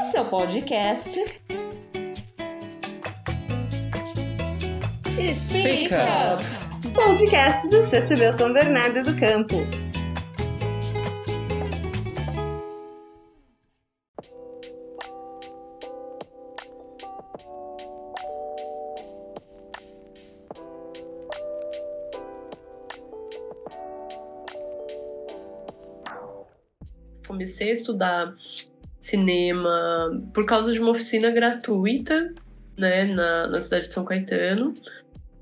Esse é o podcast. Speak Up! Podcast do CCB São Bernardo do Campo. Comecei a estudar cinema por causa de uma oficina gratuita, né, na, na cidade de São Caetano,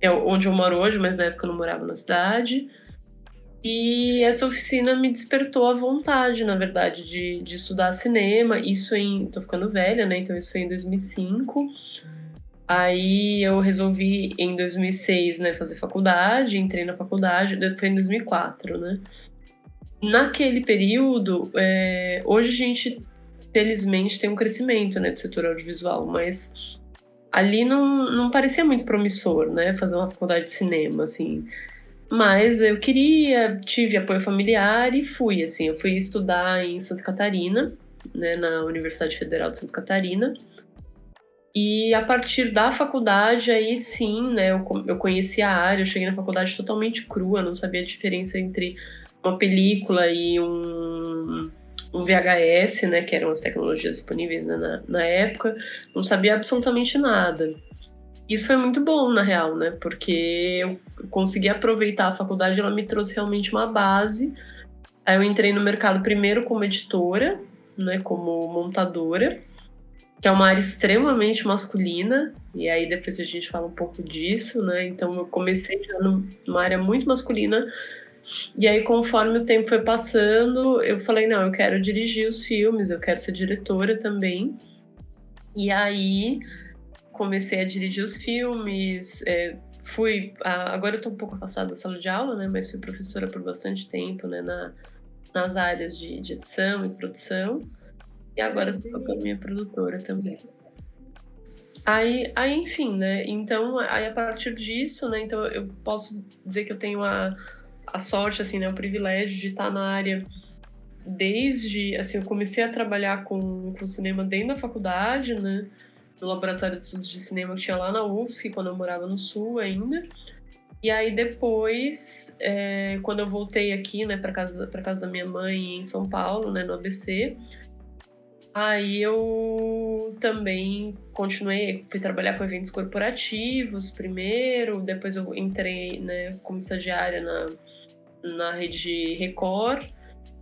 é onde eu moro hoje, mas na época eu não morava na cidade. E essa oficina me despertou a vontade, na verdade, de, de estudar cinema. Isso em. tô ficando velha, né? Então isso foi em 2005. Aí eu resolvi em 2006, né, fazer faculdade, entrei na faculdade, foi em 2004, né? Naquele período, é, hoje a gente felizmente tem um crescimento né, do setor audiovisual, mas ali não, não parecia muito promissor, né, fazer uma faculdade de cinema, assim. Mas eu queria, tive apoio familiar e fui, assim, eu fui estudar em Santa Catarina, né, na Universidade Federal de Santa Catarina. E a partir da faculdade, aí sim, né, eu, eu conheci a área, eu cheguei na faculdade totalmente crua, não sabia a diferença entre uma película e um, um VHS, né, que eram as tecnologias disponíveis né, na, na época, não sabia absolutamente nada. Isso foi muito bom, na real, né, porque eu consegui aproveitar a faculdade, ela me trouxe realmente uma base. Aí eu entrei no mercado primeiro como editora, né, como montadora, que é uma área extremamente masculina, e aí depois a gente fala um pouco disso, né? Então eu comecei já numa área muito masculina, e aí, conforme o tempo foi passando, eu falei: não, eu quero dirigir os filmes, eu quero ser diretora também. E aí, comecei a dirigir os filmes, é, fui. agora eu tô um pouco afastada da sala de aula, né? Mas fui professora por bastante tempo, né? Na, nas áreas de, de edição e produção. E agora estou a minha produtora também. Aí, aí, enfim, né? Então, aí a partir disso, né? Então, eu posso dizer que eu tenho a a sorte, assim, né, o privilégio de estar na área desde, assim, eu comecei a trabalhar com, com cinema dentro da faculdade, né, no laboratório de estudos de cinema que tinha lá na UFSC, quando eu morava no Sul ainda. E aí depois, é, quando eu voltei aqui, né, para casa para casa da minha mãe em São Paulo, né, no ABC, aí eu também continuei, fui trabalhar com eventos corporativos primeiro, depois eu entrei, né, como estagiária na na rede Record.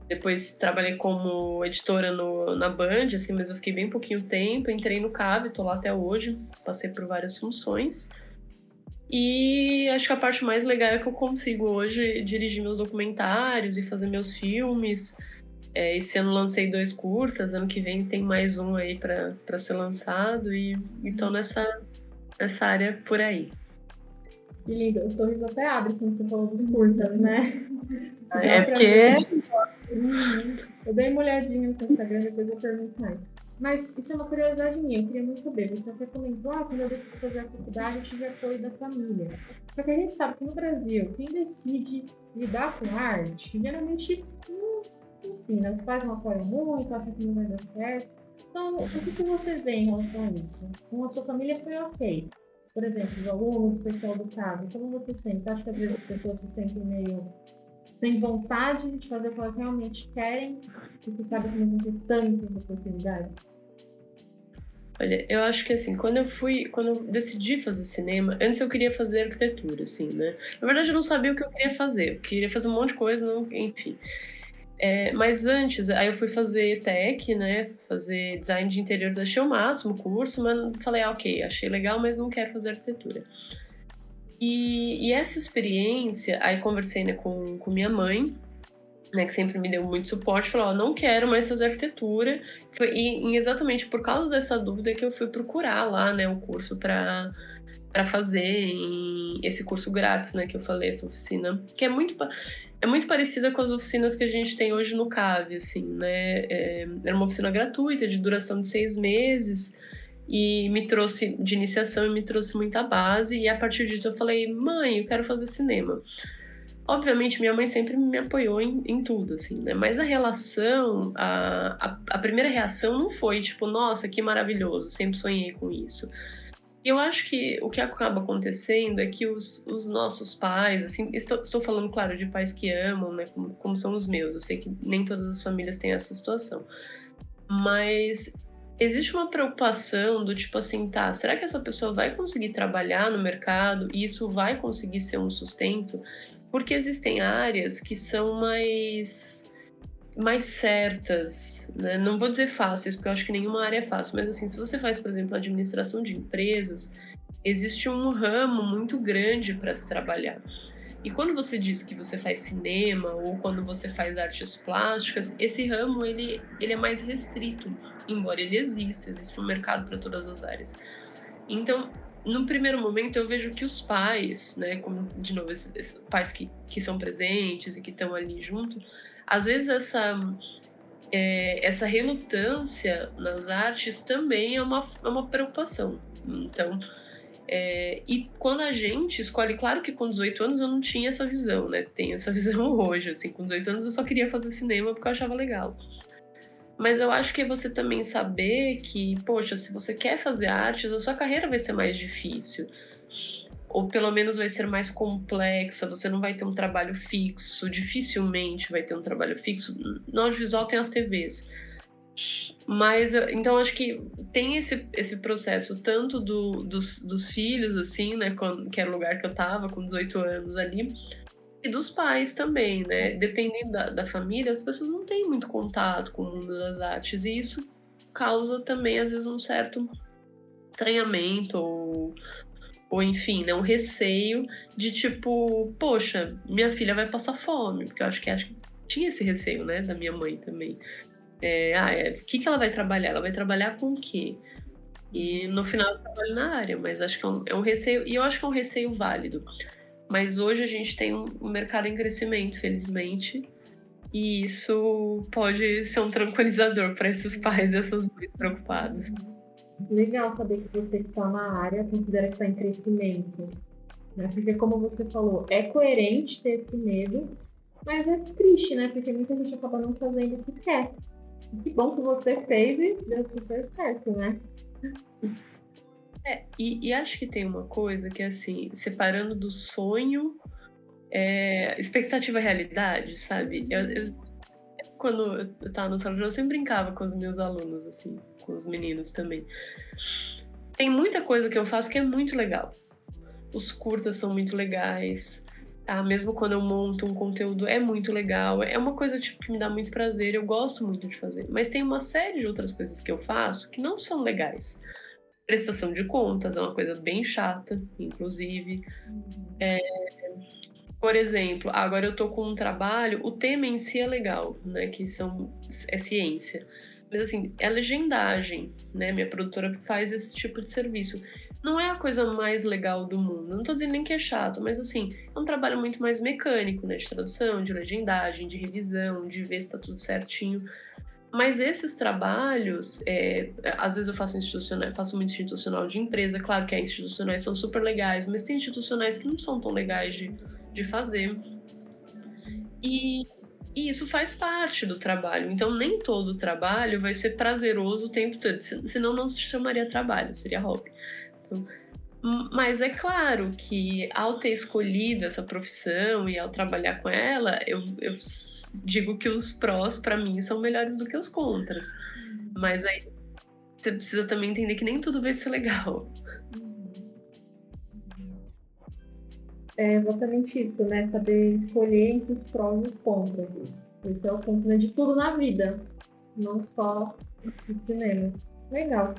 Depois trabalhei como editora no, na Band, assim, mas eu fiquei bem pouquinho tempo. Entrei no CAB, tô lá até hoje. Passei por várias funções. E acho que a parte mais legal é que eu consigo hoje dirigir meus documentários e fazer meus filmes. É, esse ano lancei dois curtas, ano que vem tem mais um aí para ser lançado e estou nessa, nessa área por aí. Que lindo, o sorriso até abre quando você falou dos curtas, né? É porque. Eu dei uma olhadinha no seu Instagram, depois eu pergunto mais. Mas isso é uma curiosidade minha, eu queria muito saber. Você até comentou, ah, quando eu decidi fazer a faculdade, eu tive apoio da família. Só que a gente sabe que no Brasil, quem decide lidar com arte, geralmente, hum, enfim, né, os pais não apoiam muito, acham que não vai dar certo. Então, o que, que você vê em relação a isso? Com a sua família foi ok por exemplo, os alunos, o pessoal do caso, como você sente? Acha que às vezes as pessoas se sentem meio sem vontade de fazer o que elas realmente querem, porque sabem que não ter tantas oportunidades? Olha, eu acho que assim, quando eu fui, quando eu decidi fazer cinema, antes eu queria fazer arquitetura, assim, né? Na verdade eu não sabia o que eu queria fazer, eu queria fazer um monte de coisa, não, enfim. É, mas antes, aí eu fui fazer tech, né? Fazer design de interiores, achei o máximo o curso, mas falei, ah, ok, achei legal, mas não quero fazer arquitetura. E, e essa experiência, aí conversei né, com, com minha mãe, né, que sempre me deu muito suporte, falou, oh, não quero mais fazer arquitetura. Foi, e, exatamente por causa dessa dúvida que eu fui procurar lá, né, o curso para para fazer esse curso grátis, né, que eu falei, essa oficina, que é muito é muito parecida com as oficinas que a gente tem hoje no CAV, assim, né? É, era uma oficina gratuita, de duração de seis meses, e me trouxe de iniciação e me trouxe muita base. E a partir disso eu falei, mãe, eu quero fazer cinema. Obviamente, minha mãe sempre me apoiou em, em tudo, assim, né? Mas a relação, a, a, a, primeira reação não foi tipo, nossa, que maravilhoso, sempre sonhei com isso. E eu acho que o que acaba acontecendo é que os, os nossos pais, assim, estou, estou falando, claro, de pais que amam, né? Como, como são os meus. Eu sei que nem todas as famílias têm essa situação. Mas existe uma preocupação do tipo assim, tá, será que essa pessoa vai conseguir trabalhar no mercado e isso vai conseguir ser um sustento? Porque existem áreas que são mais mais certas, né? Não vou dizer fáceis, porque eu acho que nenhuma área é fácil, mas assim, se você faz, por exemplo, administração de empresas, existe um ramo muito grande para se trabalhar. E quando você diz que você faz cinema ou quando você faz artes plásticas, esse ramo ele, ele é mais restrito, embora ele exista, existe um mercado para todas as áreas. Então, no primeiro momento eu vejo que os pais, né, como de novo, esses, pais que, que são presentes e que estão ali junto, às vezes essa é, essa relutância nas artes também é uma, é uma preocupação. Então, é, e quando a gente escolhe, claro que com 18 anos eu não tinha essa visão, né? Tenho essa visão hoje, assim, com 18 anos eu só queria fazer cinema porque eu achava legal. Mas eu acho que é você também saber que, poxa, se você quer fazer artes, a sua carreira vai ser mais difícil. Ou pelo menos vai ser mais complexa, você não vai ter um trabalho fixo, dificilmente vai ter um trabalho fixo. No audiovisual tem as TVs. Mas, então, acho que tem esse, esse processo, tanto do, dos, dos filhos, assim, né, que era o lugar que eu tava, com 18 anos ali, e dos pais também, né? Dependendo da, da família, as pessoas não têm muito contato com o mundo das artes e isso causa também, às vezes, um certo estranhamento ou, ou enfim, né, um receio de tipo, poxa, minha filha vai passar fome, porque eu acho que, acho que tinha esse receio, né, da minha mãe também. É, ah, é, o que, que ela vai trabalhar? Ela vai trabalhar com o quê? E no final eu trabalho na área, mas acho que é um, é um receio, e eu acho que é um receio válido. Mas hoje a gente tem um mercado em crescimento, felizmente. E isso pode ser um tranquilizador para esses pais e essas mães preocupadas. Legal saber que você que está na área considera que está em crescimento. Né? Porque, como você falou, é coerente ter esse medo, mas é triste, né? Porque muita gente acaba não fazendo o que quer. Que bom que você fez e deu super certo, né? É, e, e, acho que tem uma coisa que é assim, separando do sonho, é, expectativa e realidade, sabe? Eu, eu, quando eu tava no salão, eu sempre brincava com os meus alunos, assim, com os meninos também. Tem muita coisa que eu faço que é muito legal. Os curtas são muito legais. Ah, mesmo quando eu monto um conteúdo é muito legal. É uma coisa tipo, que me dá muito prazer, eu gosto muito de fazer. Mas tem uma série de outras coisas que eu faço que não são legais prestação de contas, é uma coisa bem chata, inclusive. É, por exemplo, agora eu tô com um trabalho, o tema em si é legal, né? Que são, é ciência. Mas assim, é legendagem, né? Minha produtora faz esse tipo de serviço. Não é a coisa mais legal do mundo. Não tô dizendo nem que é chato, mas assim, é um trabalho muito mais mecânico, né? De tradução, de legendagem, de revisão, de ver se tá tudo certinho. Mas esses trabalhos, é, às vezes eu faço institucional, faço muito institucional de empresa, claro que as institucionais são super legais, mas tem institucionais que não são tão legais de, de fazer. E, e isso faz parte do trabalho. Então, nem todo trabalho vai ser prazeroso o tempo todo, senão não se chamaria trabalho, seria hobby. Então, mas é claro que ao ter escolhido essa profissão e ao trabalhar com ela, eu, eu digo que os prós, para mim, são melhores do que os contras. Mas aí você precisa também entender que nem tudo vai ser legal. É exatamente isso, né? Saber escolher entre os prós e os contras. Esse é o ponto né? de tudo na vida, não só no cinema. Legal.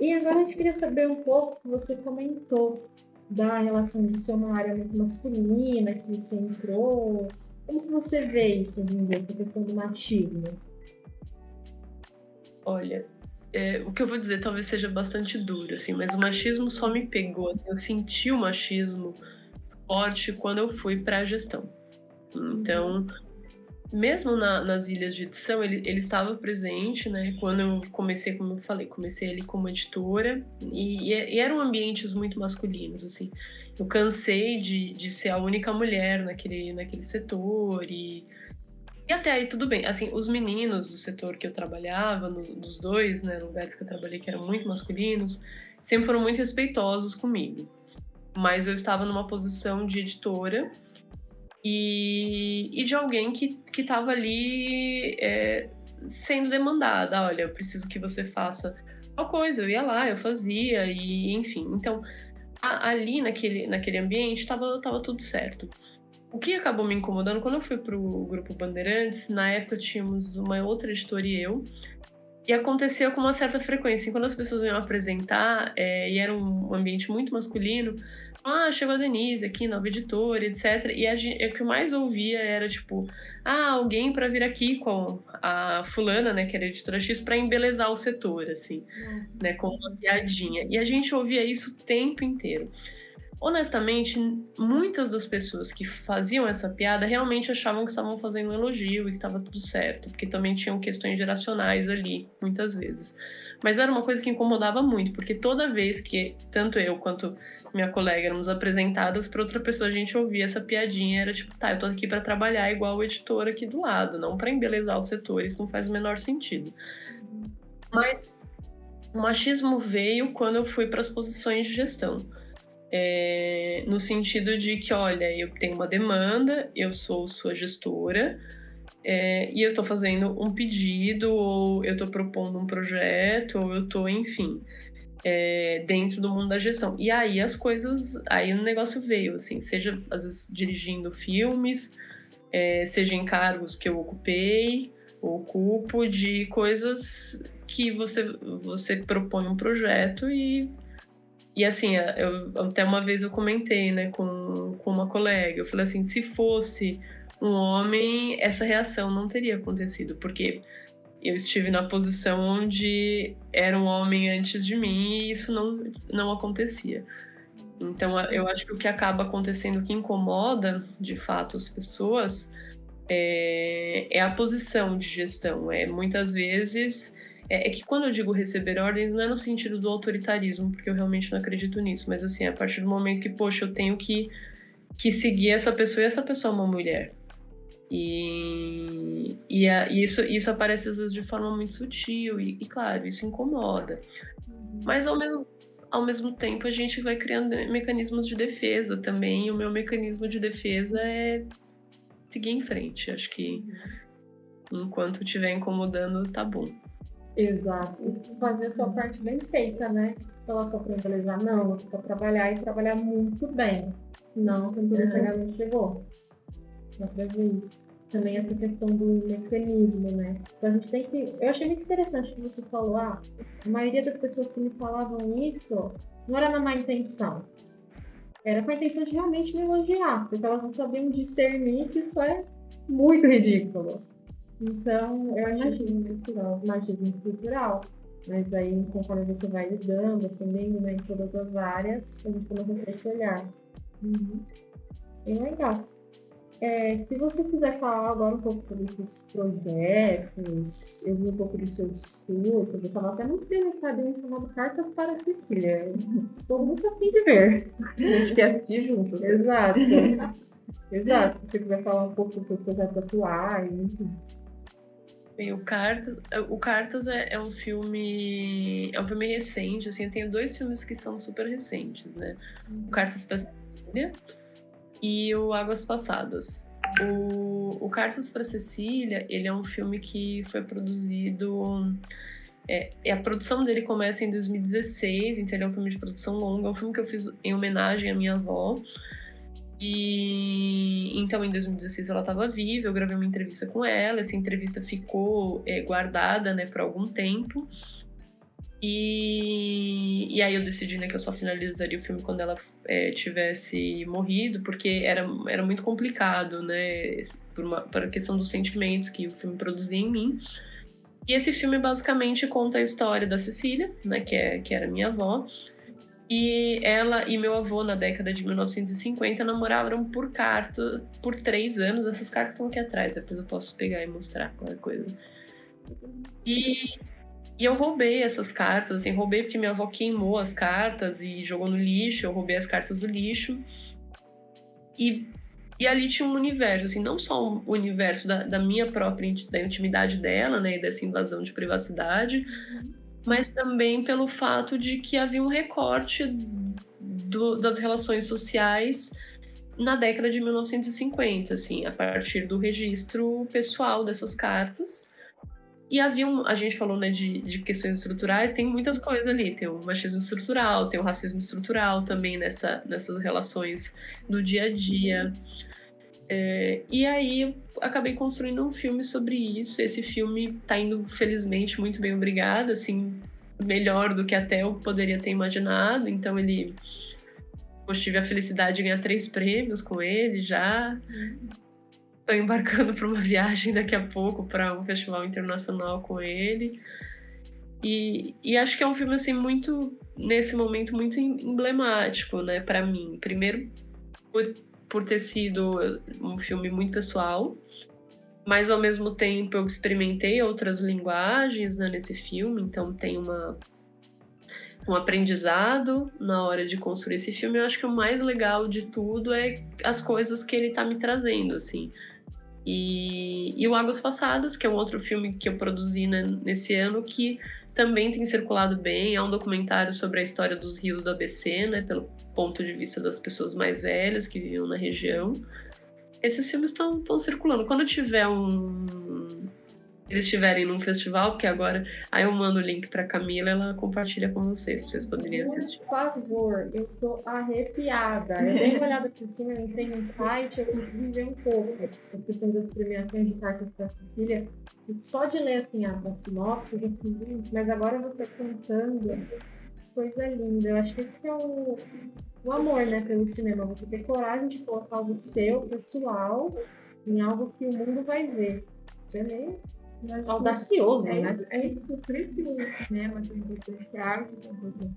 E agora a gente queria saber um pouco, você comentou da relação de ser uma área muito masculina, que você entrou, como que você vê isso, Linda, essa questão do machismo? Olha, é, o que eu vou dizer talvez seja bastante duro, assim, mas o machismo só me pegou, assim, eu senti o machismo forte quando eu fui para a gestão. Então, mesmo na, nas ilhas de edição, ele, ele estava presente, né? Quando eu comecei, como eu falei, comecei ali como editora, e, e eram ambientes muito masculinos, assim. Eu cansei de, de ser a única mulher naquele, naquele setor, e, e até aí tudo bem. Assim, os meninos do setor que eu trabalhava, no, dos dois né, lugares que eu trabalhei que eram muito masculinos, sempre foram muito respeitosos comigo. Mas eu estava numa posição de editora e, e de alguém que estava ali é, sendo demandada. Olha, eu preciso que você faça tal coisa. Eu ia lá, eu fazia, e enfim. Então, a, ali naquele, naquele ambiente estava tava tudo certo. O que acabou me incomodando, quando eu fui para o Grupo Bandeirantes, na época tínhamos uma outra editora e eu, e acontecia com uma certa frequência. Quando as pessoas iam apresentar, é, e era um ambiente muito masculino, ah, chegou a Denise aqui, nova editora, etc. E a gente, o que eu mais ouvia era tipo, ah, alguém para vir aqui com a fulana, né, que era a editora X, para embelezar o setor, assim, Nossa. né, com uma piadinha. E a gente ouvia isso o tempo inteiro. Honestamente, muitas das pessoas que faziam essa piada realmente achavam que estavam fazendo um elogio e que estava tudo certo, porque também tinham questões geracionais ali, muitas vezes. Mas era uma coisa que incomodava muito, porque toda vez que tanto eu quanto minha colega éramos apresentadas para outra pessoa, a gente ouvia essa piadinha, era tipo, tá, eu tô aqui para trabalhar igual o editor aqui do lado, não para embelezar o setor, isso não faz o menor sentido. Mas o machismo veio quando eu fui para as posições de gestão. É, no sentido de que, olha, eu tenho uma demanda, eu sou sua gestora, é, e eu estou fazendo um pedido, ou eu estou propondo um projeto, ou eu estou, enfim é, dentro do mundo da gestão. E aí as coisas, aí o negócio veio, assim, seja às vezes dirigindo filmes, é, seja em cargos que eu ocupei, ocupo, de coisas que você, você propõe um projeto e e assim, eu, até uma vez eu comentei, né, com, com uma colega, eu falei assim, se fosse um homem, essa reação não teria acontecido, porque eu estive na posição onde era um homem antes de mim e isso não, não acontecia. Então, eu acho que o que acaba acontecendo, que incomoda de fato as pessoas, é, é a posição de gestão. É muitas vezes. É, é, que quando eu digo receber ordens, não é no sentido do autoritarismo, porque eu realmente não acredito nisso, mas assim, a partir do momento que, poxa, eu tenho que, que seguir essa pessoa e essa pessoa é uma mulher. E, e, a, isso, isso aparece às vezes de forma muito sutil, e, e claro, isso incomoda. Uhum. Mas ao mesmo, ao mesmo tempo a gente vai criando mecanismos de defesa também, e o meu mecanismo de defesa é seguir em frente. Acho que enquanto estiver incomodando, tá bom. Exato. E fazer a sua parte bem feita, né? Falar só pra embelezar, não, para trabalhar e trabalhar muito bem. Não, quando chegar não chegou ver isso. Também essa questão do mecanismo, né? Então a gente tem que. Eu achei muito interessante que você falou, ah, a maioria das pessoas que me falavam isso não era na má intenção. Era com a intenção de realmente me elogiar, porque elas não sabiam discernir que isso é muito ridículo. Então, eu machismo estrutural, machismo estrutural. Mas aí, conforme você vai lidando, aprendendo né, em todas as áreas, a gente começa a ter esse olhar. Uhum. Bem legal. É, se você quiser falar agora um pouco sobre os seus projetos, eu vi um pouco dos seus cursos, eu estava até muito interessada em chamado Cartas para a Cecília. Estou muito afim de ver. A gente quer assistir junto. Exato. Exato. Se você quiser falar um pouco dos seus projetos atuais, enfim. Bem, o Cartas, o Cartas é, é, um filme, é um filme recente, assim, eu tenho dois filmes que são super recentes, né? O Cartas para Cecília, e o Águas Passadas. O, o Cartas para Cecília, ele é um filme que foi produzido. É, a produção dele começa em 2016, então ele é um filme de produção longa, é um filme que eu fiz em homenagem à minha avó. E então em 2016 ela estava viva, eu gravei uma entrevista com ela, essa entrevista ficou é, guardada né, por algum tempo. E, e aí eu decidi né, que eu só finalizaria o filme quando ela é, tivesse morrido, porque era, era muito complicado, né? Por, uma, por a questão dos sentimentos que o filme produzia em mim. E esse filme basicamente conta a história da Cecília, né, que, é, que era minha avó, E ela e meu avô, na década de 1950, namoraram por carta por três anos. Essas cartas estão aqui atrás, depois eu posso pegar e mostrar qualquer coisa. E, e eu roubei essas cartas, assim, roubei porque minha avó queimou as cartas e jogou no lixo, eu roubei as cartas do lixo. E, e ali tinha um universo, assim, não só o universo da, da minha própria da intimidade dela, né, e dessa invasão de privacidade, mas também pelo fato de que havia um recorte do, das relações sociais na década de 1950, assim, a partir do registro pessoal dessas cartas. E havia um, a gente falou, né, de, de questões estruturais, tem muitas coisas ali, tem o machismo estrutural, tem o racismo estrutural também nessa, nessas relações do dia a dia. É, e aí acabei construindo um filme sobre isso. Esse filme tá indo, felizmente, muito bem, obrigada, assim, melhor do que até eu poderia ter imaginado. Então ele. Eu tive a felicidade de ganhar três prêmios com ele já. Estou embarcando para uma viagem daqui a pouco para um festival internacional com ele. E, e acho que é um filme assim muito nesse momento muito emblemático, né, para mim. Primeiro por por ter sido um filme muito pessoal, mas ao mesmo tempo eu experimentei outras linguagens né, nesse filme, então tem uma um aprendizado na hora de construir esse filme. Eu acho que o mais legal de tudo é as coisas que ele está me trazendo, assim. E, e o Águas Passadas, que é um outro filme que eu produzi né, nesse ano, que também tem circulado bem. É um documentário sobre a história dos rios do ABC, né, pelo ponto de vista das pessoas mais velhas que viviam na região. Esses filmes estão circulando. Quando tiver um, eles estiverem num festival, porque agora aí eu mando o link pra Camila, ela compartilha com vocês, pra vocês poderem assistir. Por favor, eu tô arrepiada. Eu dei uma olhada por cima, eu entrei no site, eu consegui ver um pouco as questões das premiações de cartas pra Cecília. E só de ler assim a, a sinopse, eu já fiz, mas agora você contando, coisa linda. Eu acho que esse é o, o amor, né, pelo cinema. Você ter coragem de colocar algo seu, pessoal, em algo que o mundo vai ver. Você nem audacioso, é, né? É isso, por isso que o cinema tem importante arte,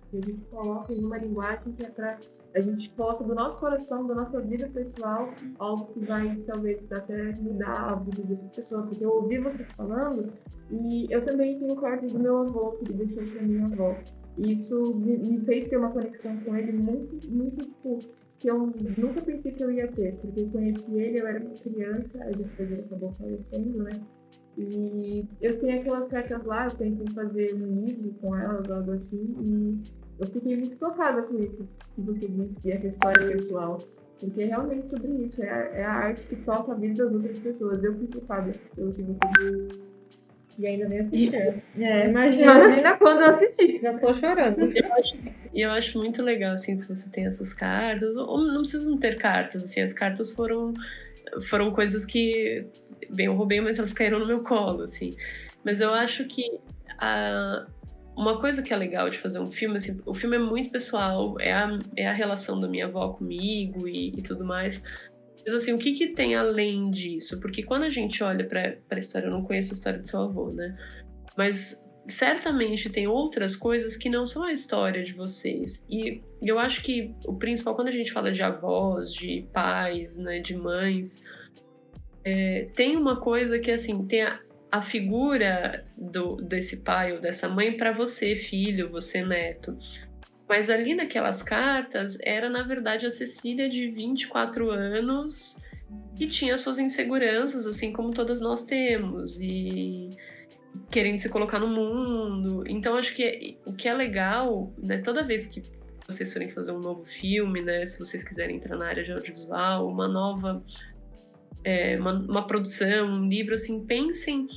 que a gente coloca em uma linguagem que é pra, a gente coloca do nosso coração, da nossa vida pessoal, algo que vai talvez até mudar a vida de outra pessoa. Porque eu ouvi você falando e eu também tenho corte do meu avô, que ele deixou pra minha avó. E isso me, me fez ter uma conexão com ele muito, muito, tipo, que eu nunca pensei que eu ia ter, porque eu conheci ele, eu era uma criança, aí depois ele acabou falecendo, né? E eu tenho aquelas cartas lá, eu penso em fazer um livro com elas, algo assim, e eu fiquei muito tocada com isso, que você disse, que é a história pessoal. Porque é realmente sobre isso, é a, é a arte que toca a vida das outras pessoas. Eu fui tocada pelo que você disse. E ainda nem assisti. É, imagina, imagina quando eu assisti, já tô chorando. Eu acho, eu acho muito legal, assim, se você tem essas cartas, ou não precisam ter cartas, assim, as cartas foram, foram coisas que bem, eu roubei, mas elas caíram no meu colo, assim. Mas eu acho que a, uma coisa que é legal de fazer um filme, assim, o filme é muito pessoal, é a, é a relação da minha avó comigo e, e tudo mais. Mas assim, o que, que tem além disso? Porque quando a gente olha para a história, eu não conheço a história do seu avô, né? Mas certamente tem outras coisas que não são a história de vocês. E eu acho que o principal, quando a gente fala de avós, de pais, né, de mães, é, tem uma coisa que, assim, tem a, a figura do, desse pai ou dessa mãe para você, filho, você, neto. Mas ali naquelas cartas era, na verdade, a Cecília de 24 anos que tinha suas inseguranças, assim como todas nós temos, e querendo se colocar no mundo. Então, acho que o que é legal, né, toda vez que vocês forem fazer um novo filme, né, se vocês quiserem entrar na área de audiovisual, uma nova é, uma, uma, produção, um livro, assim, pensem,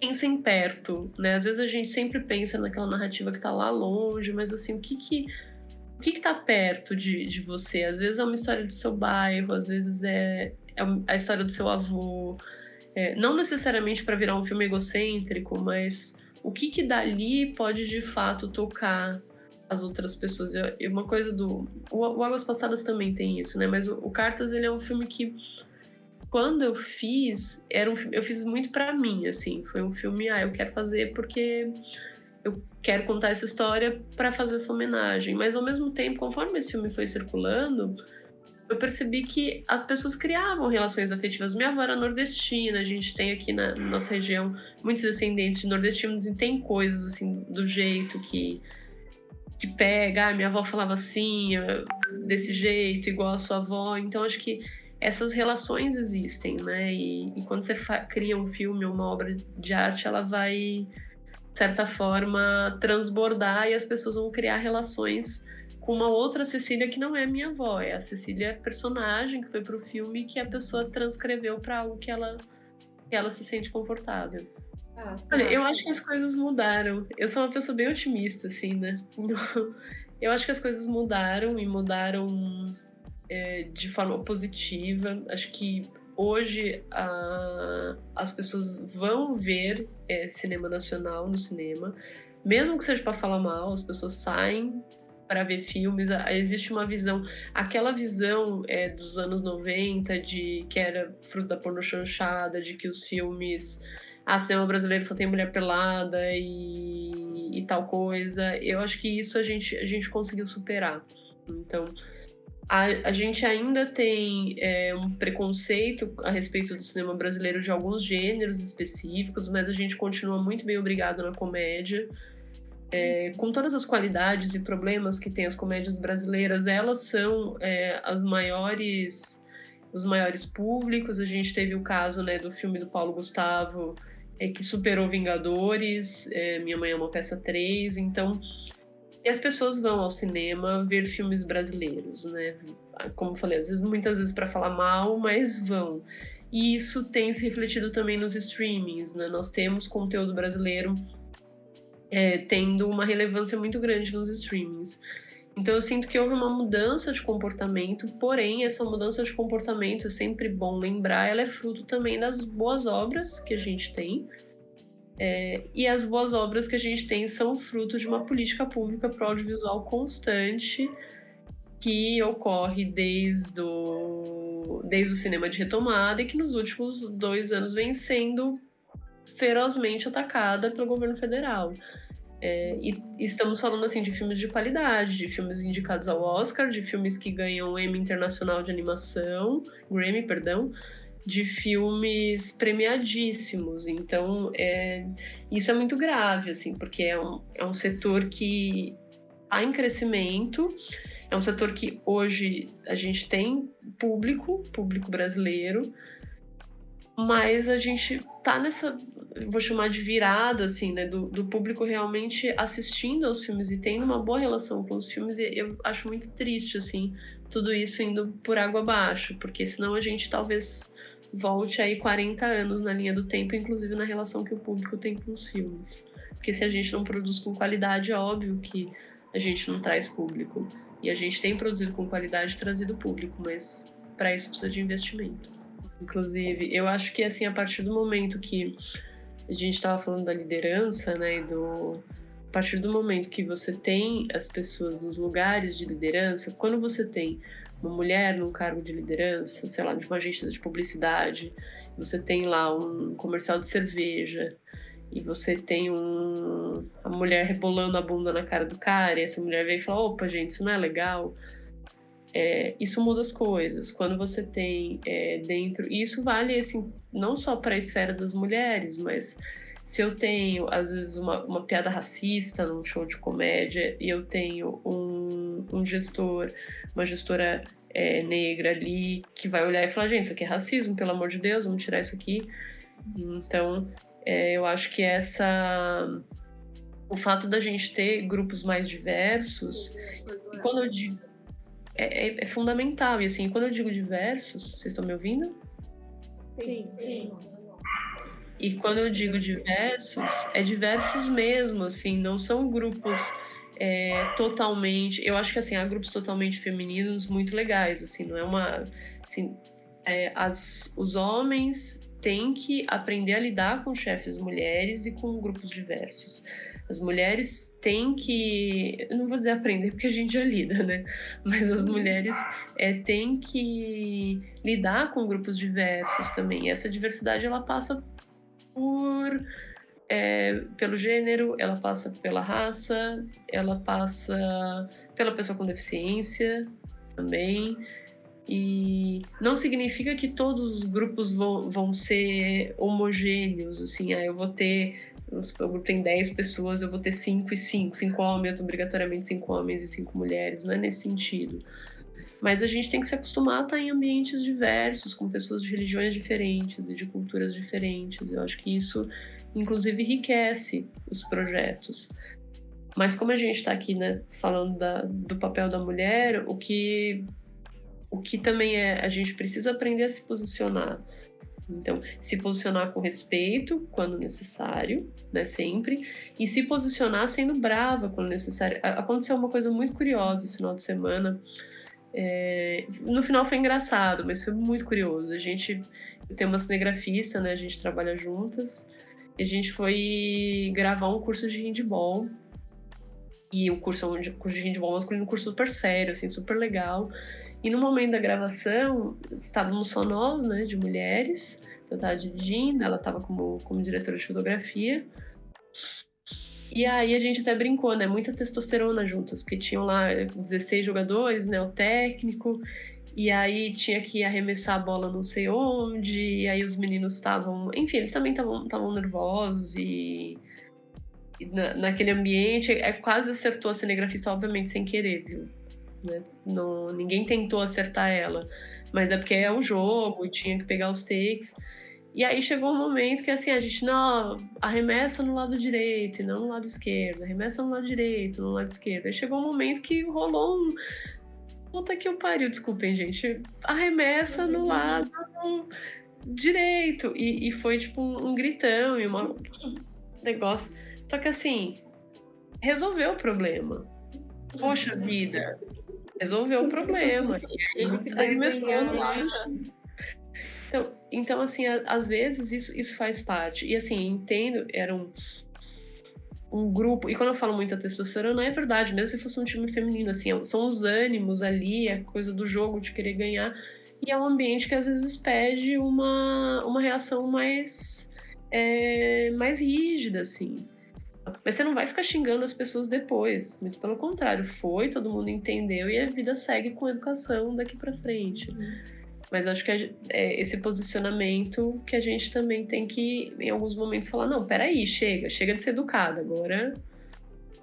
pensem perto, né? Às vezes a gente sempre pensa naquela narrativa que tá lá longe, mas assim, o que que o que está perto de, de você? Às vezes é uma história do seu bairro, às vezes é, é a história do seu avô. É, não necessariamente para virar um filme egocêntrico, mas o que que dali pode de fato tocar as outras pessoas? E uma coisa do. O, o Águas Passadas também tem isso, né? Mas o, o Cartas ele é um filme que quando eu fiz, era um, eu fiz muito para mim, assim. Foi um filme, ah, eu quero fazer porque eu quero contar essa história para fazer essa homenagem. Mas ao mesmo tempo, conforme esse filme foi circulando, eu percebi que as pessoas criavam relações afetivas. Minha avó era nordestina, a gente tem aqui na nossa região muitos descendentes de nordestinos e tem coisas assim do jeito que que pega. Ah, minha avó falava assim, desse jeito, igual a sua avó. Então acho que essas relações existem, né? E, e quando você cria um filme ou uma obra de arte, ela vai, de certa forma, transbordar e as pessoas vão criar relações com uma outra Cecília que não é minha avó, é a Cecília personagem que foi pro filme que a pessoa transcreveu para algo que ela, que ela se sente confortável. Ah, tá. Olha, eu acho que as coisas mudaram. Eu sou uma pessoa bem otimista, assim, né? Eu acho que as coisas mudaram e mudaram é, de forma positiva. Acho que hoje a, as pessoas vão ver é, cinema nacional no cinema, mesmo que seja para falar mal, as pessoas saem para ver filmes. Existe uma visão, aquela visão é, dos anos 90 de que era fruto da porno chanchada, de que os filmes ah, cinema brasileiro só tem mulher pelada e, e tal coisa. Eu acho que isso a gente, a gente conseguiu superar. Então, a, a gente ainda tem é, um preconceito a respeito do cinema brasileiro de alguns gêneros específicos, mas a gente continua muito bem obrigado na comédia. É, com todas as qualidades e problemas que tem as comédias brasileiras, elas são é, as maiores, os maiores públicos. A gente teve o caso né, do filme do Paulo Gustavo, é, que superou Vingadores, é, Minha Mãe é uma Peça 3, então e as pessoas vão ao cinema ver filmes brasileiros, né? Como falei, às vezes, muitas vezes para falar mal, mas vão. E isso tem se refletido também nos streamings, né? Nós temos conteúdo brasileiro é, tendo uma relevância muito grande nos streamings. Então eu sinto que houve uma mudança de comportamento, porém essa mudança de comportamento é sempre bom lembrar, ela é fruto também das boas obras que a gente tem, é, e as boas obras que a gente tem são fruto de uma política pública para o audiovisual constante que ocorre desde o, desde o cinema de retomada e que nos últimos dois anos vem sendo ferozmente atacada pelo governo federal. É, e estamos falando assim de filmes de qualidade, de filmes indicados ao Oscar, de filmes que ganham Emmy Internacional de Animação, Grammy, perdão, de filmes premiadíssimos. Então, é, isso é muito grave, assim, porque é um, é um setor que está em crescimento, é um setor que hoje a gente tem público, público brasileiro, mas a gente tá nessa, vou chamar de virada, assim, né, do, do público realmente assistindo aos filmes e tendo uma boa relação com os filmes, e eu acho muito triste, assim, tudo isso indo por água abaixo, porque senão a gente talvez volte aí 40 anos na linha do tempo, inclusive na relação que o público tem com os filmes. Porque se a gente não produz com qualidade, é óbvio que a gente não traz público. E a gente tem produzido com qualidade trazido público, mas para isso precisa de investimento. Inclusive, eu acho que assim, a partir do momento que a gente estava falando da liderança, né, do a partir do momento que você tem as pessoas nos lugares de liderança, quando você tem uma mulher num cargo de liderança, sei lá, de uma agência de publicidade, você tem lá um comercial de cerveja e você tem um a mulher rebolando a bunda na cara do cara e essa mulher vem e fala, opa, gente, isso não é legal. É, isso muda as coisas. Quando você tem é, dentro, e isso vale assim não só para a esfera das mulheres, mas se eu tenho às vezes uma, uma piada racista num show de comédia e eu tenho um, um gestor uma gestora é, negra ali que vai olhar e falar: gente, isso aqui é racismo, pelo amor de Deus, vamos tirar isso aqui. Então, é, eu acho que essa. O fato da gente ter grupos mais diversos, e quando eu digo. É, é, é fundamental, e assim, quando eu digo diversos, vocês estão me ouvindo? Sim, sim. E quando eu digo diversos, é diversos mesmo, assim, não são grupos é, totalmente. Eu acho que assim, há grupos totalmente femininos muito legais, assim, não é uma. Assim, é, as, os homens têm que aprender a lidar com chefes mulheres e com grupos diversos. As mulheres têm que. Eu não vou dizer aprender porque a gente já lida, né? Mas as mulheres é, têm que lidar com grupos diversos também. E essa diversidade ela passa por é, pelo gênero, ela passa pela raça, ela passa pela pessoa com deficiência também. E não significa que todos os grupos vão, vão ser homogêneos, assim, ah, eu vou ter, o grupo tem 10 pessoas, eu vou ter 5 e 5, 5 homens, obrigatoriamente 5 homens e 5 mulheres, não é nesse sentido. Mas a gente tem que se acostumar a estar em ambientes diversos, com pessoas de religiões diferentes e de culturas diferentes. Eu acho que isso, inclusive, enriquece os projetos. Mas como a gente está aqui, né, falando da, do papel da mulher, o que, o que também é, a gente precisa aprender a se posicionar. Então, se posicionar com respeito quando necessário, né, sempre, e se posicionar sendo brava quando necessário. Aconteceu uma coisa muito curiosa esse final de semana. É, no final foi engraçado, mas foi muito curioso. A gente tem uma cinegrafista, né? A gente trabalha juntas. A gente foi gravar um curso de handball. E o curso, o curso de handball masculino um curso super sério, assim, super legal. E no momento da gravação, estávamos só nós, né, de mulheres. Eu estava dirigindo, ela estava como, como diretora de fotografia. E aí a gente até brincou, né? Muita testosterona juntas, porque tinham lá 16 jogadores, né? O técnico. E aí tinha que arremessar a bola não sei onde. E aí os meninos estavam. Enfim, eles também estavam nervosos e. e na, naquele ambiente, é, quase acertou a cinegrafista, obviamente, sem querer, viu? Né? Não, ninguém tentou acertar ela. Mas é porque é o jogo, tinha que pegar os takes. E aí chegou um momento que assim, a gente não arremessa no lado direito e não no lado esquerdo, arremessa no lado direito, no lado esquerdo. Aí chegou um momento que rolou um. Puta que eu pariu, desculpem, gente. Arremessa no lado direito. E, e foi tipo um, um gritão e um negócio. Só que assim, resolveu o problema. Poxa vida, resolveu o problema. E aí arremessou no lado. Então, então assim, a, às vezes isso, isso faz parte. E assim, entendo, era um, um grupo. E quando eu falo muita testosterona, é verdade, mesmo se fosse um time feminino, assim, são os ânimos ali, a coisa do jogo de querer ganhar. E é um ambiente que às vezes pede uma, uma reação mais, é, mais rígida, assim. Mas você não vai ficar xingando as pessoas depois. Muito pelo contrário, foi, todo mundo entendeu e a vida segue com educação daqui para frente. Uhum. Mas acho que é esse posicionamento que a gente também tem que, em alguns momentos, falar: não, peraí, chega, chega de ser educada, agora.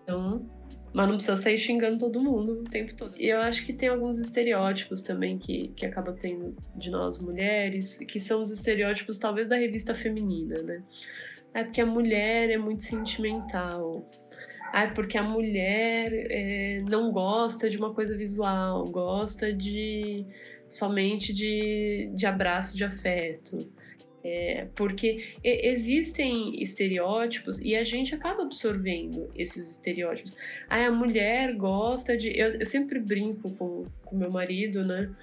Então. Mas não precisa sair xingando todo mundo o tempo todo. E eu acho que tem alguns estereótipos também que, que acaba tendo de nós mulheres, que são os estereótipos, talvez, da revista feminina, né? É porque a mulher é muito sentimental. Ah, porque a mulher é, não gosta de uma coisa visual, gosta de somente de, de abraço de afeto. É, porque existem estereótipos e a gente acaba absorvendo esses estereótipos. Ah, a mulher gosta de. Eu, eu sempre brinco com, com meu marido, né?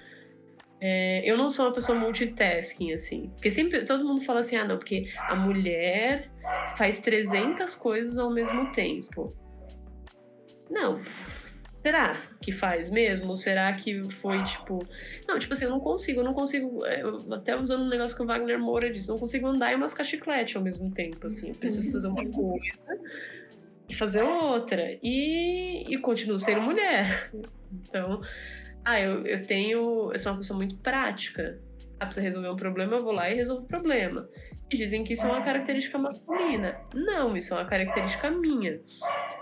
É, eu não sou uma pessoa multitasking, assim. Porque sempre todo mundo fala assim: ah, não, porque a mulher faz 300 coisas ao mesmo tempo. Não, será que faz mesmo? Ou será que foi tipo. Não, tipo assim, eu não consigo, eu não consigo. É, eu, até usando um negócio que o Wagner Moura disse, não consigo andar e mascar chiclete ao mesmo tempo, assim. Eu preciso fazer uma coisa e fazer outra. E, e continuo sendo mulher. Então, ah, eu, eu tenho. Eu sou uma pessoa muito prática. Ah, precisa resolver um problema, eu vou lá e resolvo o problema. E dizem que isso é uma característica masculina. Não, isso é uma característica minha.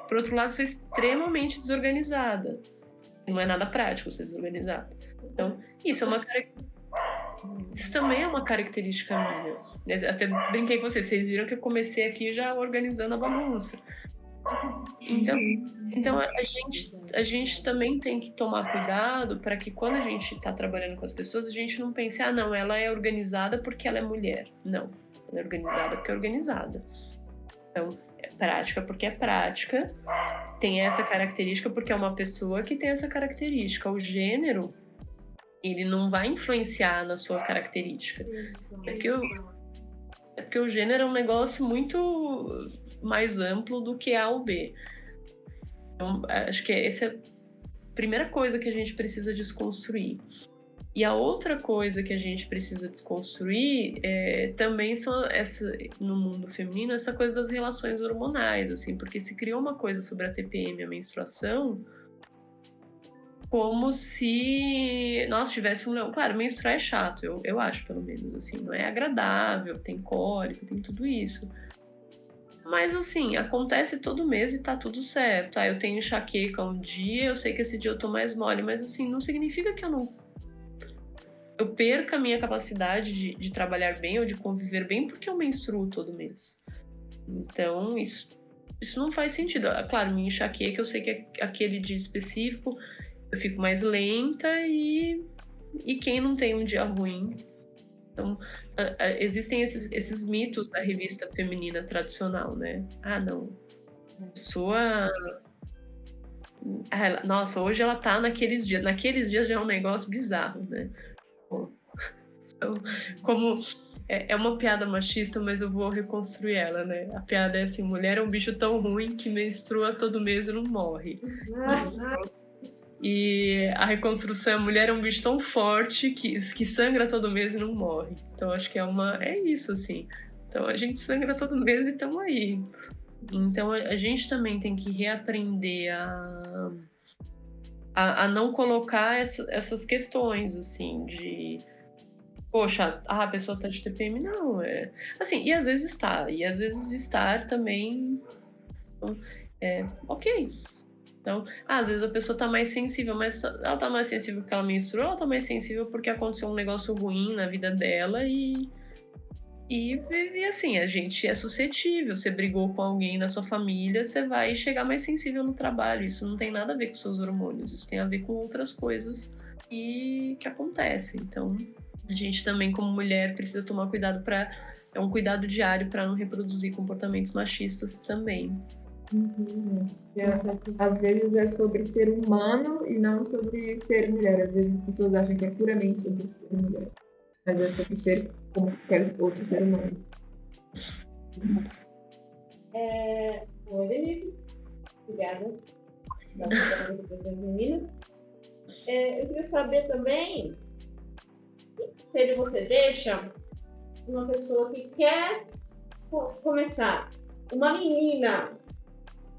Por outro lado, sou extremamente desorganizada. Não é nada prático ser desorganizado. Então, isso é uma Isso também é uma característica minha. Até brinquei com vocês, vocês viram que eu comecei aqui já organizando a bagunça. Então, então a, gente, a gente também tem que tomar cuidado para que quando a gente está trabalhando com as pessoas, a gente não pense, ah, não, ela é organizada porque ela é mulher. Não, ela é organizada porque é organizada. Então, é prática porque é prática, tem essa característica porque é uma pessoa que tem essa característica. O gênero, ele não vai influenciar na sua característica. É porque o, é porque o gênero é um negócio muito mais amplo do que A ou B. Então, acho que essa é a primeira coisa que a gente precisa desconstruir. E a outra coisa que a gente precisa desconstruir é, também são essa, no mundo feminino essa coisa das relações hormonais, assim, porque se criou uma coisa sobre a TPM, a menstruação, como se nós tivéssemos. Um... Claro, menstruar é chato, eu, eu acho, pelo menos, assim, não é agradável, tem cólica, tem tudo isso. Mas assim, acontece todo mês e tá tudo certo. Eu tenho enxaqueca um dia, eu sei que esse dia eu tô mais mole, mas assim, não significa que eu não eu perca a minha capacidade de, de trabalhar bem ou de conviver bem porque eu menstruo todo mês. Então, isso, isso não faz sentido. Ah, claro, me enxaqueca, eu sei que é aquele dia específico eu fico mais lenta e, e quem não tem um dia ruim. Então, existem esses, esses mitos da revista feminina tradicional, né? Ah, não. Sua. Ah, nossa, hoje ela tá naqueles dias. Naqueles dias já é um negócio bizarro, né? Então, como é, é uma piada machista, mas eu vou reconstruir ela, né? A piada é assim: mulher é um bicho tão ruim que menstrua todo mês e não morre. E a reconstrução, a mulher é um bicho tão forte que, que sangra todo mês e não morre. Então acho que é uma. É isso, assim. Então a gente sangra todo mês e estamos aí. Então a, gente também tem que reaprender a, a, a não colocar essa, essas questões, assim, de poxa, ah, a pessoa tá de TPM, não, é. Assim, e às vezes está, e às vezes estar também. É, ok. Então, às vezes a pessoa tá mais sensível, mas ela tá mais sensível porque ela menstruou, ela tá mais sensível porque aconteceu um negócio ruim na vida dela e. E, e assim, a gente é suscetível. Você brigou com alguém na sua família, você vai chegar mais sensível no trabalho. Isso não tem nada a ver com seus hormônios, isso tem a ver com outras coisas que, que acontecem. Então, a gente também, como mulher, precisa tomar cuidado para. É um cuidado diário para não reproduzir comportamentos machistas também. Uhum. Às vezes é sobre ser humano e não sobre ser mulher. Às vezes as pessoas acham que é puramente sobre ser mulher. Mas é sobre ser como qualquer outro ser humano. É... Oi, Denise. Obrigada. Obrigada é, eu queria saber também se você deixa uma pessoa que quer começar, uma menina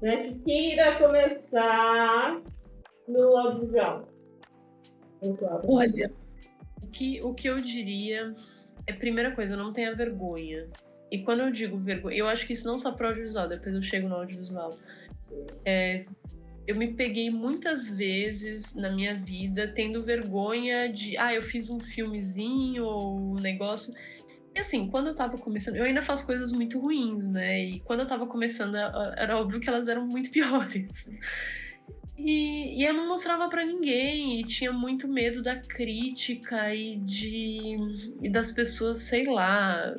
né, que queira começar no audiovisual. Olha, o que, o que eu diria é, primeira coisa, não tenha vergonha. E quando eu digo vergonha, eu acho que isso não só para audiovisual, depois eu chego no audiovisual. É, eu me peguei muitas vezes na minha vida tendo vergonha de, ah, eu fiz um filmezinho ou um negócio. E assim, quando eu tava começando, eu ainda faço coisas muito ruins, né? E quando eu tava começando, era óbvio que elas eram muito piores. E, e eu não mostrava para ninguém, e tinha muito medo da crítica e de e das pessoas, sei lá.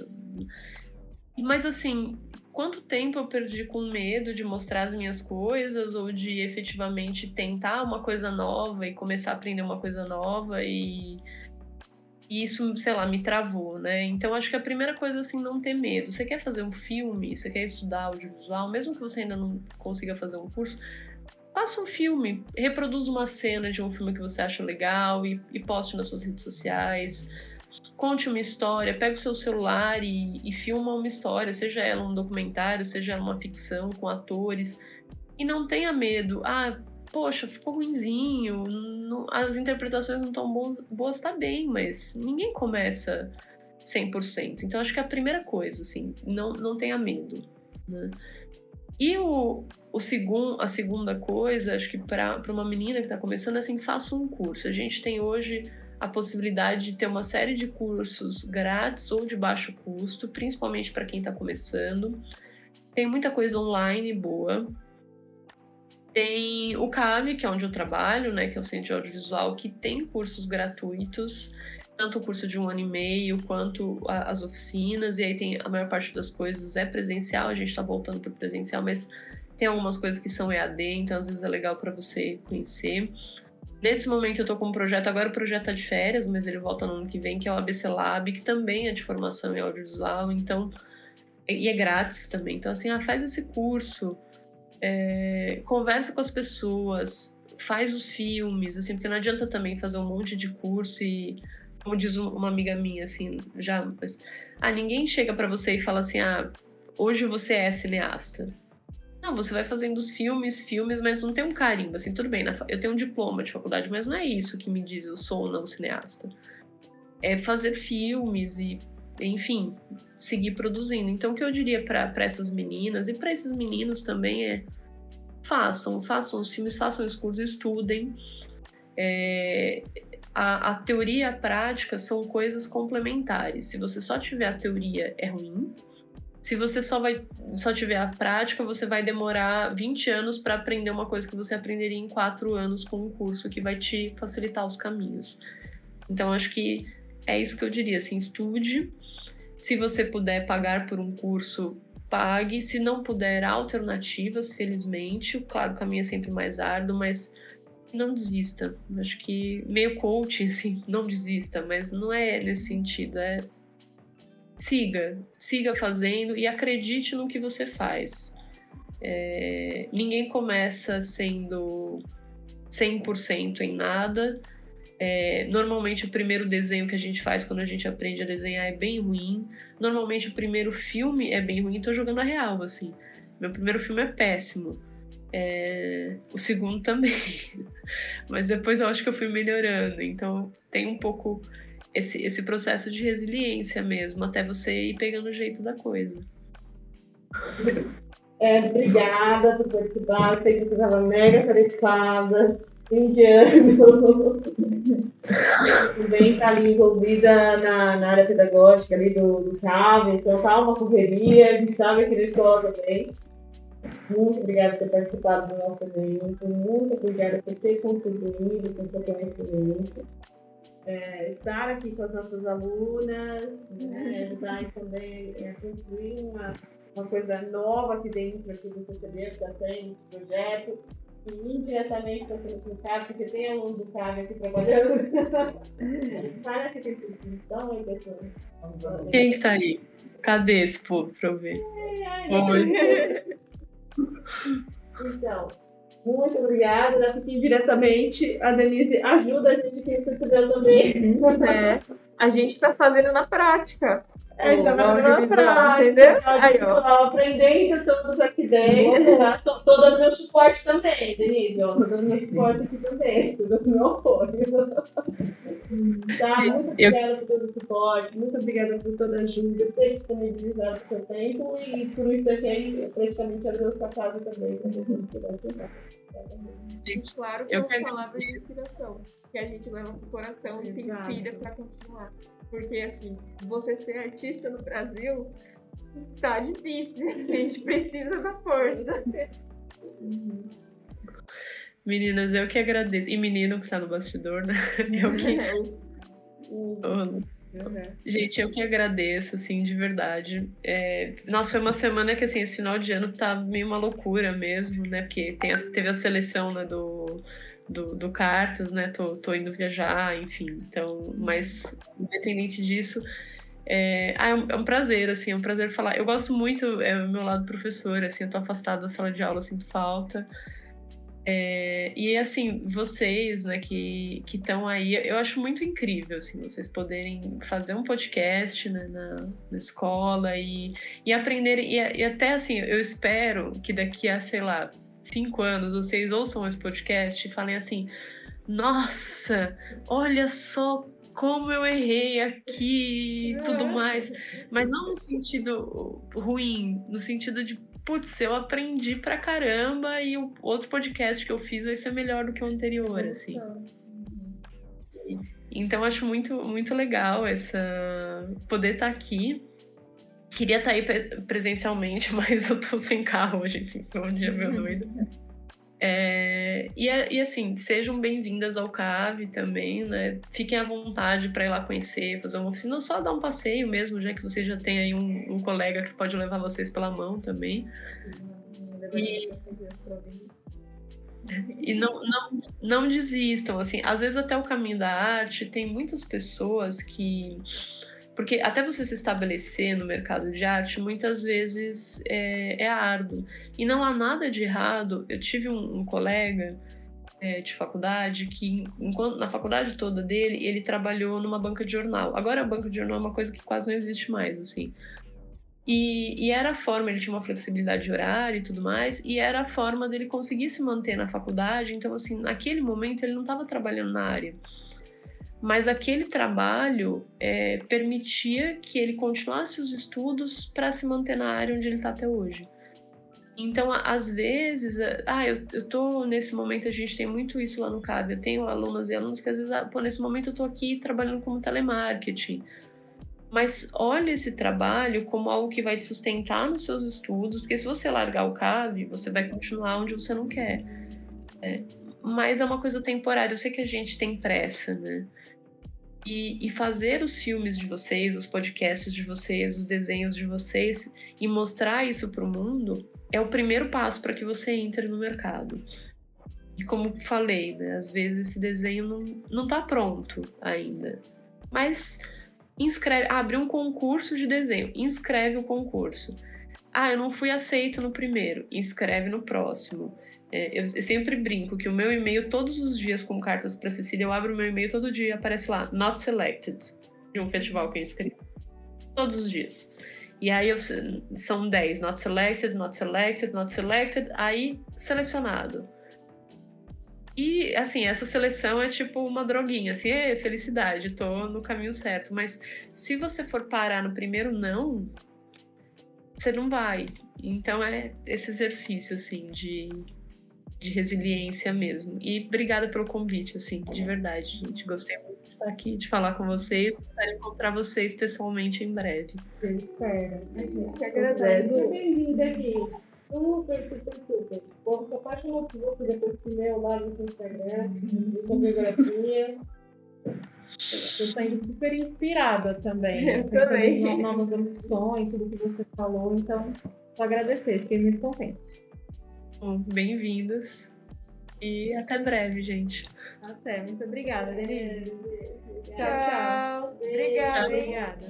Mas assim, quanto tempo eu perdi com medo de mostrar as minhas coisas ou de efetivamente tentar uma coisa nova e começar a aprender uma coisa nova e, e isso, sei lá, me travou, né? Então acho que a primeira coisa assim não ter medo. Você quer fazer um filme, você quer estudar audiovisual, mesmo que você ainda não consiga fazer um curso, faça um filme, reproduza uma cena de um filme que você acha legal e, e poste nas suas redes sociais conte uma história, pega o seu celular e, e filma uma história, seja ela um documentário, seja ela uma ficção com atores, e não tenha medo. Ah, poxa, ficou ruimzinho, não, as interpretações não estão boas, tá bem, mas ninguém começa 100%. Então acho que é a primeira coisa, assim, não, não tenha medo. Né? E o, o segundo, a segunda coisa, acho que para uma menina que está começando, é assim, faça um curso. A gente tem hoje a possibilidade de ter uma série de cursos grátis ou de baixo custo, principalmente para quem está começando. Tem muita coisa online boa. Tem o CAVE, que é onde eu trabalho, né, que é o Centro de Audiovisual, que tem cursos gratuitos, tanto o curso de um ano e meio quanto a, as oficinas, e aí tem a maior parte das coisas é presencial, a gente está voltando para presencial, mas tem algumas coisas que são EAD, então às vezes é legal para você conhecer. Nesse momento eu tô com um projeto, agora o projeto tá de férias, mas ele volta no ano que vem, que é o ABC Lab, que também é de formação em audiovisual, então. E é grátis também. Então, assim, ah, faz esse curso, é, conversa com as pessoas, faz os filmes, assim, porque não adianta também fazer um monte de curso e, como diz uma amiga minha, assim, já, mas, ah, ninguém chega para você e fala assim, ah, hoje você é cineasta. Não, você vai fazendo os filmes, filmes, mas não tem um carimbo, assim, tudo bem, eu tenho um diploma de faculdade, mas não é isso que me diz eu sou ou não cineasta. É fazer filmes e, enfim, seguir produzindo. Então, o que eu diria para essas meninas e para esses meninos também é façam, façam os filmes, façam os cursos, estudem. É, a, a, teoria e a prática são coisas complementares. Se você só tiver a teoria, é ruim. Se você só vai só tiver a prática, você vai demorar 20 anos para aprender uma coisa que você aprenderia em 4 anos com um curso que vai te facilitar os caminhos. Então, acho que é isso que eu diria, assim, estude. Se você puder pagar por um curso, pague. Se não puder, alternativas, felizmente. Claro, o caminho é sempre mais árduo, mas não desista. Acho que meio coaching, assim, não desista, mas não é nesse sentido. É siga, siga fazendo e acredite no que você faz. É, ninguém começa sendo 100% em nada. É, normalmente o primeiro desenho que a gente faz quando a gente aprende a desenhar é bem ruim. Normalmente o primeiro filme é bem ruim, tô jogando a real, assim. Meu primeiro filme é péssimo. É, o segundo também. Mas depois eu acho que eu fui melhorando. Então tem um pouco esse, esse processo de resiliência mesmo, até você ir pegando o jeito da coisa. É, obrigada por participar. Sei que você estava mega tarefada indiano. Também está ali envolvida na, na área pedagógica ali do, do CAV, então tá uma correria, a gente sabe que na escola também. Muito obrigada por ter participado do nosso evento, muito obrigada por ter contribuído com seu conhecimento. É, estar aqui com as nossas alunas, né, ajudar também a construir uma, uma coisa nova aqui dentro aqui do CCB, que está sendo projeto e indiretamente está sendo aplicado, porque tem aluno do CAG aqui trabalhando. Parece que tem então, aí, pessoal. Quem que tá aí? Cadê esse povo para eu ver? Oi. então, muito obrigada. Porque indiretamente a Denise ajuda a gente que recebeu também. É. A gente está fazendo na prática. É, tá na prática, entendeu? Aí, ó. Aprendendo todos aqui dentro, tá? Tô, dando meu suporte também, Denise, ó. Tô dando meu suporte aqui também, tudo do meu apoio. Tá? Muito obrigada por todo o suporte, muito obrigada por toda a ajuda, por ter disponibilizado o seu tempo e por isso aqui praticamente abriu sua casa também, para você poder ajudar. Gente, claro que eu quero palavras de inspiração que a gente leva pro coração e se inspira para continuar. Porque, assim, você ser artista no Brasil tá difícil. A gente precisa da força. Uhum. Meninas, eu que agradeço. E menino que tá no bastidor, né? Eu que. Uhum. Gente, eu que agradeço, assim, de verdade. É... Nossa, foi uma semana que, assim, esse final de ano tá meio uma loucura mesmo, né? Porque tem teve a seleção, né, do do, do Cartas, né? Tô, tô indo viajar, enfim. Então, mas independente disso, é, ah, é, um, é, um, prazer, assim, é um prazer falar. Eu gosto muito, é o meu lado professor, assim, eu tô afastada da sala de aula, sinto falta. É, e assim, vocês, né, que estão aí, eu acho muito incrível, assim, vocês poderem fazer um podcast né, na, na escola e, e aprenderem, e, e até assim, eu espero que daqui a, sei lá, cinco anos vocês ouçam esse podcast e falem assim: nossa, olha só como eu errei aqui e tudo mais. Mas não no sentido ruim, no sentido de, putz, eu aprendi pra caramba e o outro podcast que eu fiz vai ser melhor do que o anterior, assim. Então acho muito, muito legal essa poder estar tá aqui Queria estar tá aí presencialmente, mas eu tô sem carro hoje, enfim, foi um dia uhum. doido. É, e, e, assim, sejam bem-vindas ao CAV também, né? Fiquem à vontade para ir lá conhecer, fazer uma oficina, só dar um passeio mesmo, já que você já tem aí um, um colega que pode levar vocês pela mão também. E, e não, não, não desistam, assim, às vezes até o caminho da arte tem muitas pessoas que porque até você se estabelecer no mercado de arte, muitas vezes é, é árduo. E não há nada de errado. Eu tive um, um colega é, de faculdade que, enquanto na faculdade toda dele, ele trabalhou numa banca de jornal. Agora a banca de jornal é uma coisa que quase não existe mais, assim. E, e, era a forma, ele tinha uma flexibilidade de horário e tudo mais, e era a forma dele conseguir se manter na faculdade. Então, assim, naquele momento ele não estava trabalhando na área. Mas aquele trabalho é, permitia que ele continuasse os estudos para se manter na área onde ele está até hoje. Então, às vezes, ah, eu, eu tô nesse momento, a gente tem muito isso lá no CAB. Eu tenho alunas e alunos que às vezes, ah, pô, nesse momento eu tô aqui trabalhando como telemarketing mas olhe esse trabalho como algo que vai te sustentar nos seus estudos, porque se você largar o CAV, você vai continuar onde você não quer. É, mas é uma coisa temporária. Eu sei que a gente tem pressa, né? E, e, fazer os filmes de vocês, os podcasts de vocês, os desenhos de vocês e mostrar isso para o mundo é o primeiro passo para que você entre no mercado. E como falei, né, às vezes esse desenho não, não tá pronto ainda. Mas inscreve, abre um concurso de desenho, inscreve o concurso. Ah, eu não fui aceito no primeiro, inscreve no próximo. É, eu, sempre brinco que o meu e-mail, todos os dias com cartas para Cecília, eu abro o meu e-mail todo dia aparece lá, not selected, de um festival que eu inscrevi. Todos os dias. E aí eu, são 10, not selected, not selected, not selected, aí selecionado. E, assim, essa seleção é tipo uma droguinha, assim, é felicidade, tô no caminho certo. Mas se você for parar no primeiro não, você não vai. Então é esse exercício, assim, de, de resiliência mesmo. E obrigada pelo convite, assim, de verdade, gente. Gostei muito de estar aqui, de falar com vocês. Espero encontrar vocês pessoalmente em breve. Eu espero. A gente agradece. Muito bem-vinda aqui super, super, super. Bom, sou apaixonado por você depois que leu lá no seu Instagram, sua biografia. Estou saindo super inspirada também. Eu também. Novas ambições, tudo que você falou. Então, vou agradecer, fiquei muito contente. Bom, bem-vindos. E até breve, gente. Até. Muito obrigada, Denise. Tchau, tchau. Obrigada. Obrigada.